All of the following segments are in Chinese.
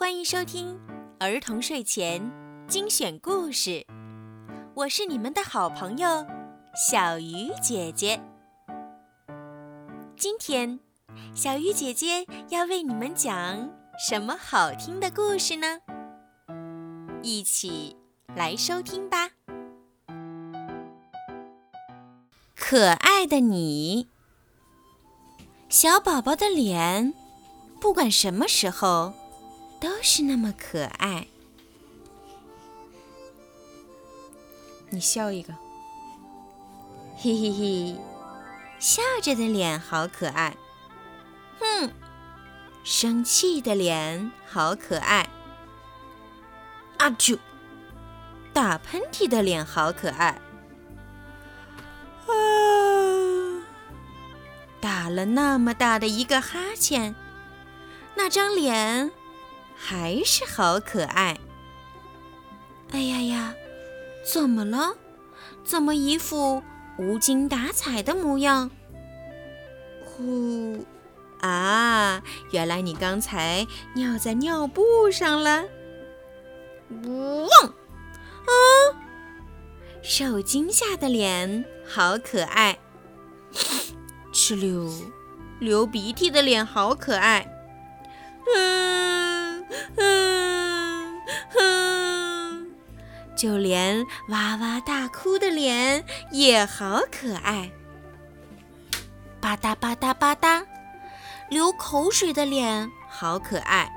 欢迎收听儿童睡前精选故事，我是你们的好朋友小鱼姐姐。今天，小鱼姐姐要为你们讲什么好听的故事呢？一起来收听吧。可爱的你，小宝宝的脸，不管什么时候。都是那么可爱。你笑一个，嘿嘿嘿，笑着的脸好可爱。哼，生气的脸好可爱。阿啾，打喷嚏的脸好可爱。啊，打了那么大的一个哈欠，那张脸。还是好可爱！哎呀呀，怎么了？怎么一副无精打采的模样？呼！啊，原来你刚才尿在尿布上了！汪！啊！受惊吓的脸好可爱！哧溜，流鼻涕的脸好可爱！就连哇哇大哭的脸也好可爱。吧嗒吧嗒吧嗒，流口水的脸好可爱。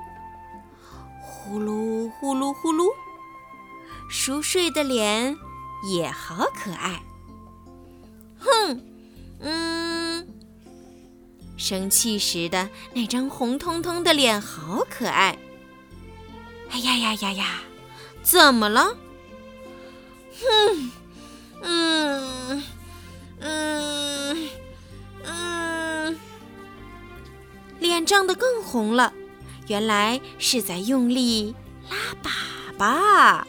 呼噜呼噜呼噜，熟睡的脸也好可爱。哼，嗯，生气时的那张红彤彤的脸好可爱。哎呀呀呀呀！怎么了？哼，嗯嗯嗯，脸涨得更红了，原来是在用力拉粑粑。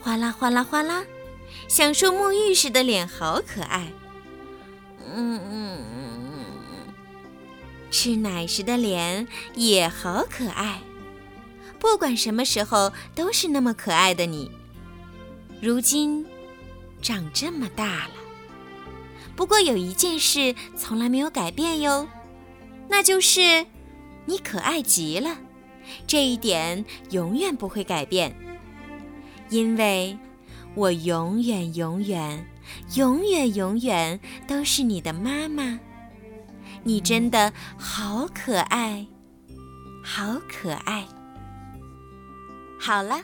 哗啦哗啦哗啦，享受沐浴时的脸好可爱。嗯嗯嗯，吃奶时的脸也好可爱。不管什么时候都是那么可爱的你，如今长这么大了。不过有一件事从来没有改变哟，那就是你可爱极了。这一点永远不会改变，因为我永远永远永远永远都是你的妈妈。你真的好可爱，好可爱。好了，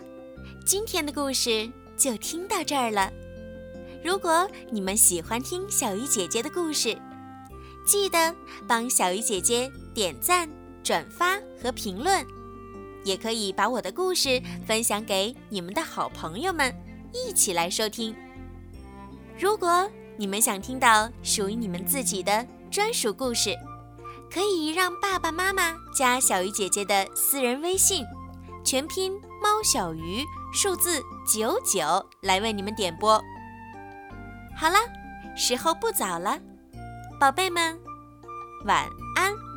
今天的故事就听到这儿了。如果你们喜欢听小鱼姐姐的故事，记得帮小鱼姐姐点赞、转发和评论，也可以把我的故事分享给你们的好朋友们，一起来收听。如果你们想听到属于你们自己的专属故事，可以让爸爸妈妈加小鱼姐姐的私人微信。全拼猫小鱼数字九九来为你们点播。好了，时候不早了，宝贝们，晚安。